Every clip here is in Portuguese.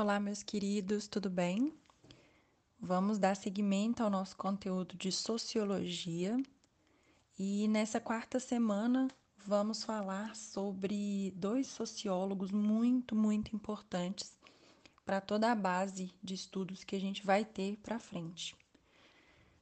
Olá, meus queridos, tudo bem? Vamos dar seguimento ao nosso conteúdo de sociologia e nessa quarta semana vamos falar sobre dois sociólogos muito, muito importantes para toda a base de estudos que a gente vai ter para frente.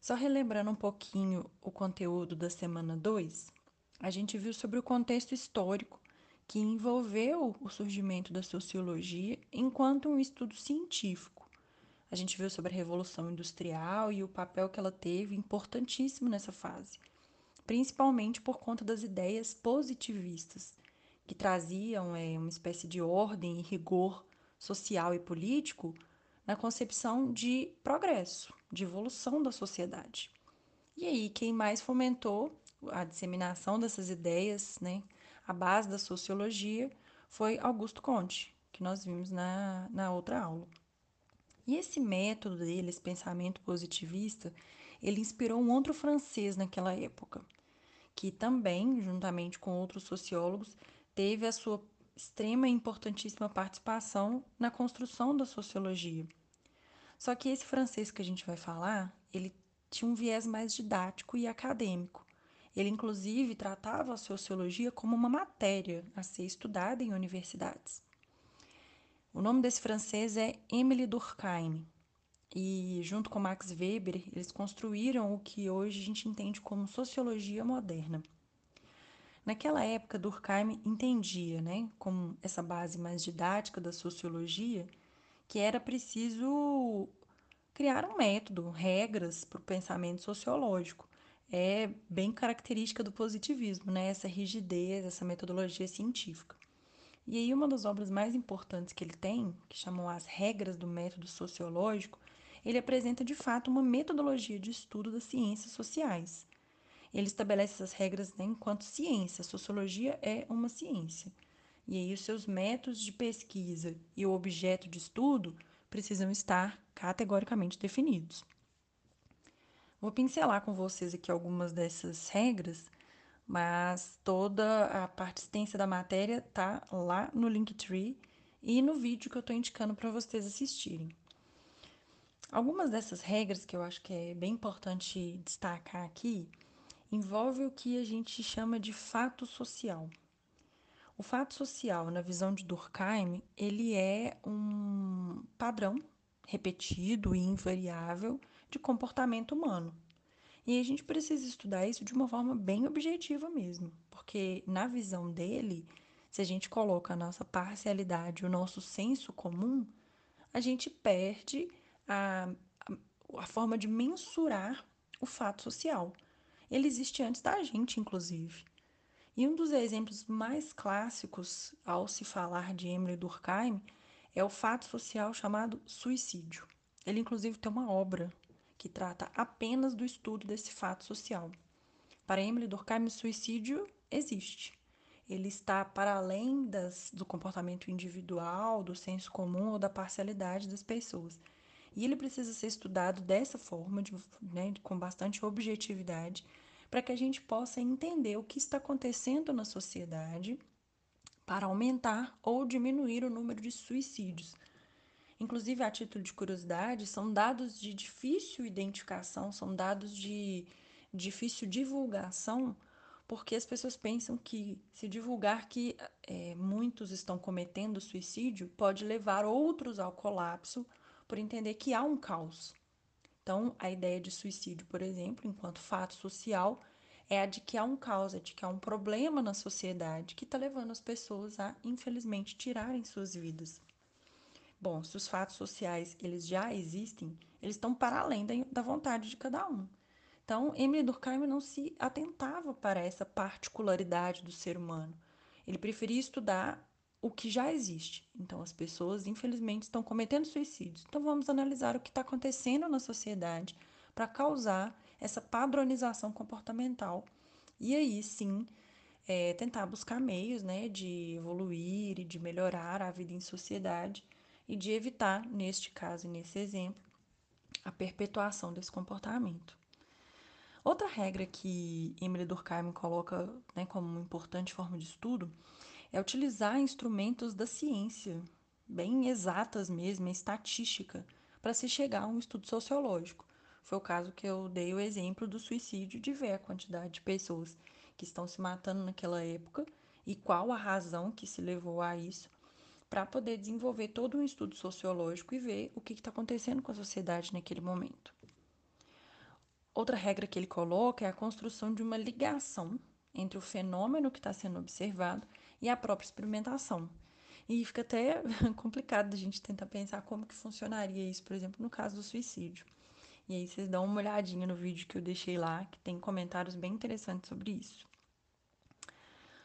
Só relembrando um pouquinho o conteúdo da semana 2, a gente viu sobre o contexto histórico que envolveu o surgimento da sociologia enquanto um estudo científico. A gente viu sobre a Revolução Industrial e o papel que ela teve importantíssimo nessa fase, principalmente por conta das ideias positivistas, que traziam é, uma espécie de ordem e rigor social e político na concepção de progresso, de evolução da sociedade. E aí, quem mais fomentou a disseminação dessas ideias, né, a base da sociologia foi Augusto Comte, que nós vimos na, na outra aula. E esse método dele, esse pensamento positivista, ele inspirou um outro francês naquela época, que também, juntamente com outros sociólogos, teve a sua extrema e importantíssima participação na construção da sociologia. Só que esse francês que a gente vai falar, ele tinha um viés mais didático e acadêmico. Ele, inclusive, tratava a sociologia como uma matéria a ser estudada em universidades. O nome desse francês é Émile Durkheim. E, junto com Max Weber, eles construíram o que hoje a gente entende como sociologia moderna. Naquela época, Durkheim entendia, né, como essa base mais didática da sociologia, que era preciso criar um método, regras para o pensamento sociológico é bem característica do positivismo, né? Essa rigidez, essa metodologia científica. E aí uma das obras mais importantes que ele tem, que chamam As Regras do Método Sociológico, ele apresenta de fato uma metodologia de estudo das ciências sociais. Ele estabelece essas regras né, enquanto ciência. A sociologia é uma ciência. E aí os seus métodos de pesquisa e o objeto de estudo precisam estar categoricamente definidos. Vou pincelar com vocês aqui algumas dessas regras, mas toda a parte extensa da matéria tá lá no Linktree e no vídeo que eu estou indicando para vocês assistirem. Algumas dessas regras que eu acho que é bem importante destacar aqui envolve o que a gente chama de fato social. O fato social, na visão de Durkheim, ele é um padrão repetido e invariável de comportamento humano. E a gente precisa estudar isso de uma forma bem objetiva mesmo, porque na visão dele, se a gente coloca a nossa parcialidade, o nosso senso comum, a gente perde a, a, forma de mensurar o fato social. Ele existe antes da gente, inclusive. E um dos exemplos mais clássicos ao se falar de Emily Durkheim é o fato social chamado suicídio. Ele, inclusive, tem uma obra que trata apenas do estudo desse fato social. Para Emily Durkheim, o suicídio existe. Ele está para além das, do comportamento individual, do senso comum ou da parcialidade das pessoas. E ele precisa ser estudado dessa forma, de, né, com bastante objetividade, para que a gente possa entender o que está acontecendo na sociedade para aumentar ou diminuir o número de suicídios. Inclusive, a título de curiosidade, são dados de difícil identificação, são dados de difícil divulgação, porque as pessoas pensam que se divulgar que é, muitos estão cometendo suicídio pode levar outros ao colapso, por entender que há um caos. Então, a ideia de suicídio, por exemplo, enquanto fato social, é a de que há um caos, é de que há um problema na sociedade que está levando as pessoas a, infelizmente, tirarem suas vidas. Bom, se os fatos sociais eles já existem, eles estão para além da, vontade de cada um. Então, Emily Durkheim não se atentava para essa particularidade do ser humano. Ele preferia estudar o que já existe. Então, as pessoas, infelizmente, estão cometendo suicídios. Então, vamos analisar o que está acontecendo na sociedade para causar essa padronização comportamental. E aí sim, é, tentar buscar meios né, de evoluir e de melhorar a vida em sociedade e de evitar, neste caso e nesse exemplo, a perpetuação desse comportamento. Outra regra que Emily Durkheim coloca né, como uma importante forma de estudo é utilizar instrumentos da ciência bem exatas mesmo, estatística, para se chegar a um estudo sociológico. Foi o caso que eu dei o exemplo do suicídio, de ver a quantidade de pessoas que estão se matando naquela época e qual a razão que se levou a isso, para poder desenvolver todo um estudo sociológico e ver o que está acontecendo com a sociedade naquele momento. Outra regra que ele coloca é a construção de uma ligação entre o fenômeno que está sendo observado e a própria experimentação. E fica até complicado a gente tentar pensar como que funcionaria isso, por exemplo, no caso do suicídio. E aí vocês dão uma olhadinha no vídeo que eu deixei lá, que tem comentários bem interessantes sobre isso.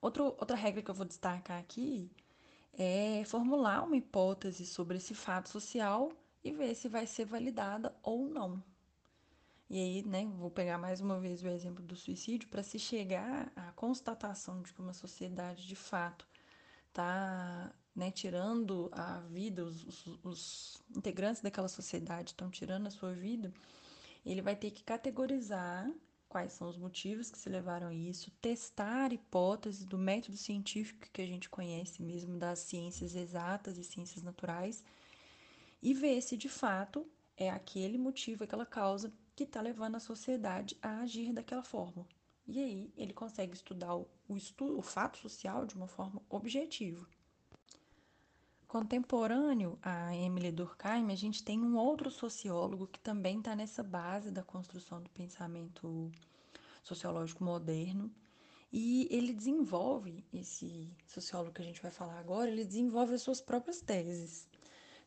Outro, outra regra que eu vou destacar aqui é formular uma hipótese sobre esse fato social e ver se vai ser validada ou não. E aí, né, vou pegar mais uma vez o exemplo do suicídio para se chegar à constatação de que uma sociedade de fato está né, tirando a vida, os, os, os integrantes daquela sociedade estão tirando a sua vida, ele vai ter que categorizar quais são os motivos que se levaram a isso, testar hipóteses do método científico que a gente conhece mesmo das ciências exatas e ciências naturais e ver se de fato é aquele motivo, aquela causa que está levando a sociedade a agir daquela forma. E aí ele consegue estudar o, estudo, o fato social de uma forma objetiva. Contemporâneo a Emily Durkheim, a gente tem um outro sociólogo que também está nessa base da construção do pensamento sociológico moderno. E ele desenvolve, esse sociólogo que a gente vai falar agora, ele desenvolve as suas próprias teses.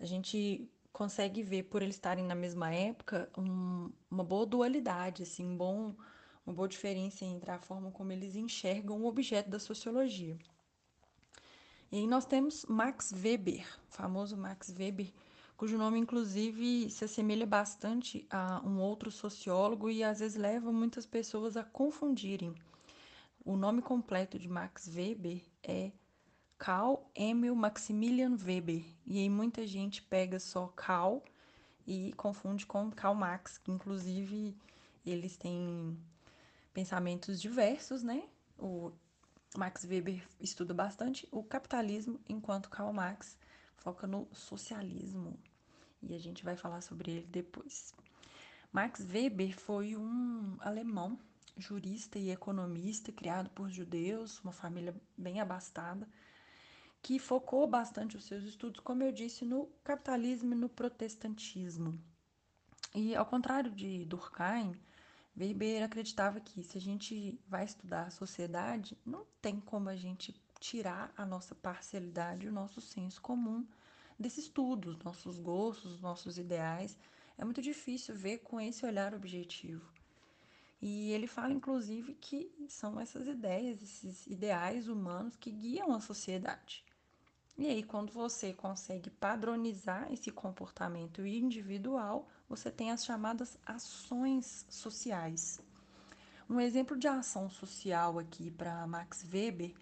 A gente consegue ver, por eles estarem na mesma época, um, uma boa dualidade, assim, um bom, uma boa diferença entre a forma como eles enxergam o objeto da sociologia. E aí nós temos Max Weber, o famoso Max Weber, cujo nome inclusive se assemelha bastante a um outro sociólogo e às vezes leva muitas pessoas a confundirem. O nome completo de Max Weber é Karl Emil Maximilian Weber, e aí muita gente pega só Karl e confunde com Karl Marx, que inclusive eles têm pensamentos diversos, né? O Max Weber estuda bastante o capitalismo, enquanto Karl Marx foca no socialismo. E a gente vai falar sobre ele depois. Max Weber foi um alemão, jurista e economista, criado por judeus, uma família bem abastada, que focou bastante os seus estudos, como eu disse, no capitalismo e no protestantismo. E ao contrário de Durkheim, Weber acreditava que se a gente vai estudar a sociedade, não tem como a gente tirar a nossa parcialidade, o nosso senso comum desse estudo, os nossos gostos, os nossos ideais. É muito difícil ver com esse olhar objetivo. E ele fala, inclusive, que são essas ideias, esses ideais humanos que guiam a sociedade. E aí, quando você consegue padronizar esse comportamento individual, você tem as chamadas ações sociais. Um exemplo de ação social aqui para Max Weber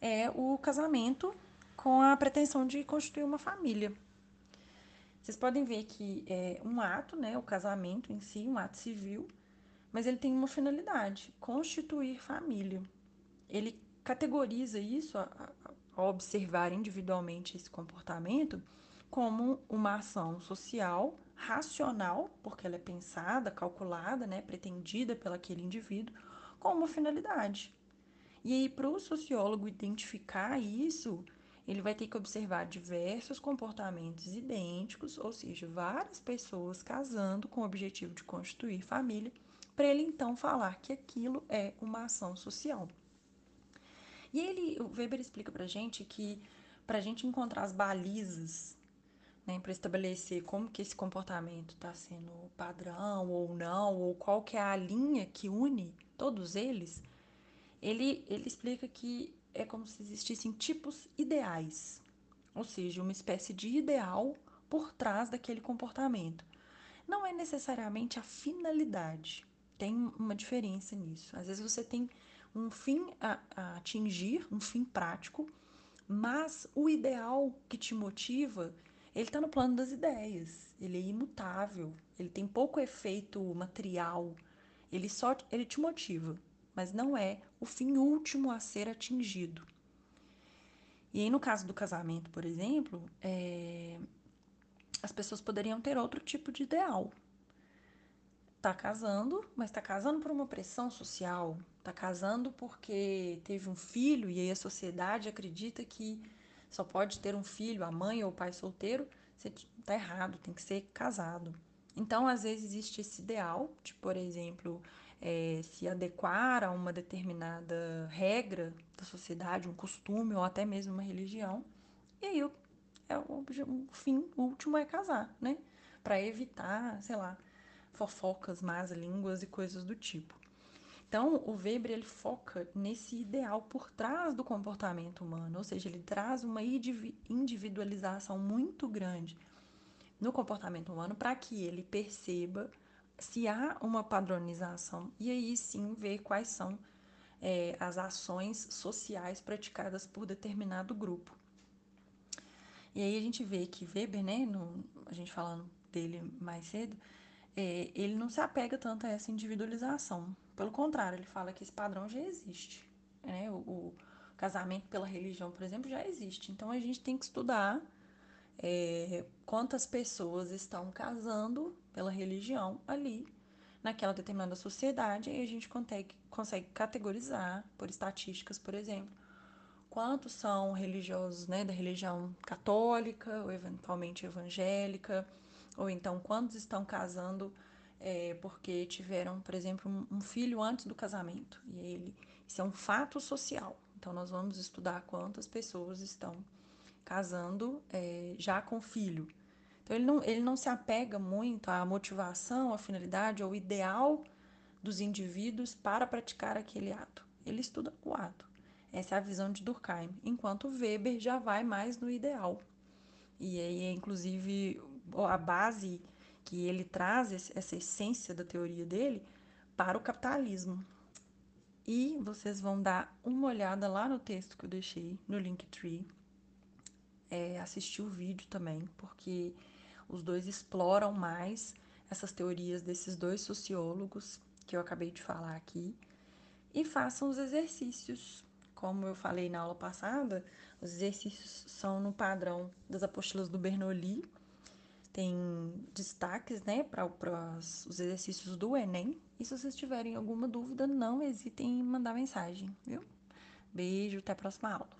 é o casamento com a pretensão de constituir uma família. Vocês podem ver que é um ato, né, o casamento em si, um ato civil, mas ele tem uma finalidade: constituir família. Ele categoriza isso, ao observar individualmente esse comportamento, como uma ação social racional, porque ela é pensada, calculada, né, pretendida pelo aquele indivíduo, com uma finalidade. E aí, para o sociólogo identificar isso, ele vai ter que observar diversos comportamentos idênticos, ou seja, várias pessoas casando com o objetivo de constituir família, para ele então falar que aquilo é uma ação social. E ele, o Weber explica para gente que para a gente encontrar as balizas né, para estabelecer como que esse comportamento está sendo padrão ou não, ou qual que é a linha que une todos eles, ele, ele explica que é como se existissem tipos ideais, ou seja, uma espécie de ideal por trás daquele comportamento. Não é necessariamente a finalidade, tem uma diferença nisso. Às vezes você tem um fim a, a atingir, um fim prático, mas o ideal que te motiva ele está no plano das ideias, ele é imutável, ele tem pouco efeito material, ele só ele te motiva, mas não é o fim último a ser atingido. E aí, no caso do casamento, por exemplo, é... as pessoas poderiam ter outro tipo de ideal. Tá casando, mas tá casando por uma pressão social, tá casando porque teve um filho e aí a sociedade acredita que só pode ter um filho, a mãe ou o pai solteiro, você tá errado, tem que ser casado. Então, às vezes, existe esse ideal de, por exemplo, é, se adequar a uma determinada regra da sociedade, um costume ou até mesmo uma religião. E aí, o, é, o, o fim último é casar, né? Para evitar, sei lá, fofocas, más línguas e coisas do tipo. Então, o Weber ele foca nesse ideal por trás do comportamento humano, ou seja, ele traz uma individualização muito grande no comportamento humano para que ele perceba se há uma padronização e aí sim ver quais são é, as ações sociais praticadas por determinado grupo. E aí a gente vê que Weber, né, no, a gente falando dele mais cedo, é, ele não se apega tanto a essa individualização. Pelo contrário, ele fala que esse padrão já existe. Né? O, o casamento pela religião, por exemplo, já existe. Então a gente tem que estudar é, quantas pessoas estão casando pela religião ali naquela determinada sociedade e a gente consegue, consegue categorizar por estatísticas, por exemplo, quantos são religiosos né, da religião católica ou eventualmente evangélica, ou então quantos estão casando é, porque tiveram, por exemplo, um, um filho antes do casamento. E ele, isso é um fato social. Então nós vamos estudar quantas pessoas estão casando é, já com filho. Então ele não, ele não se apega muito à motivação, à finalidade, ao ideal dos indivíduos para praticar aquele ato. Ele estuda o ato. Essa é a visão de Durkheim, enquanto Weber já vai mais no ideal. E aí inclusive a base que ele traz essa essência da teoria dele para o capitalismo. E vocês vão dar uma olhada lá no texto que eu deixei no Linktree é, assistir o vídeo também, porque os dois exploram mais essas teorias desses dois sociólogos que eu acabei de falar aqui e façam os exercícios. Como eu falei na aula passada, os exercícios são no padrão das apostilas do Bernoulli. Tem destaques né, para os exercícios do Enem. E se vocês tiverem alguma dúvida, não hesitem em mandar mensagem, viu? Beijo, até a próxima aula.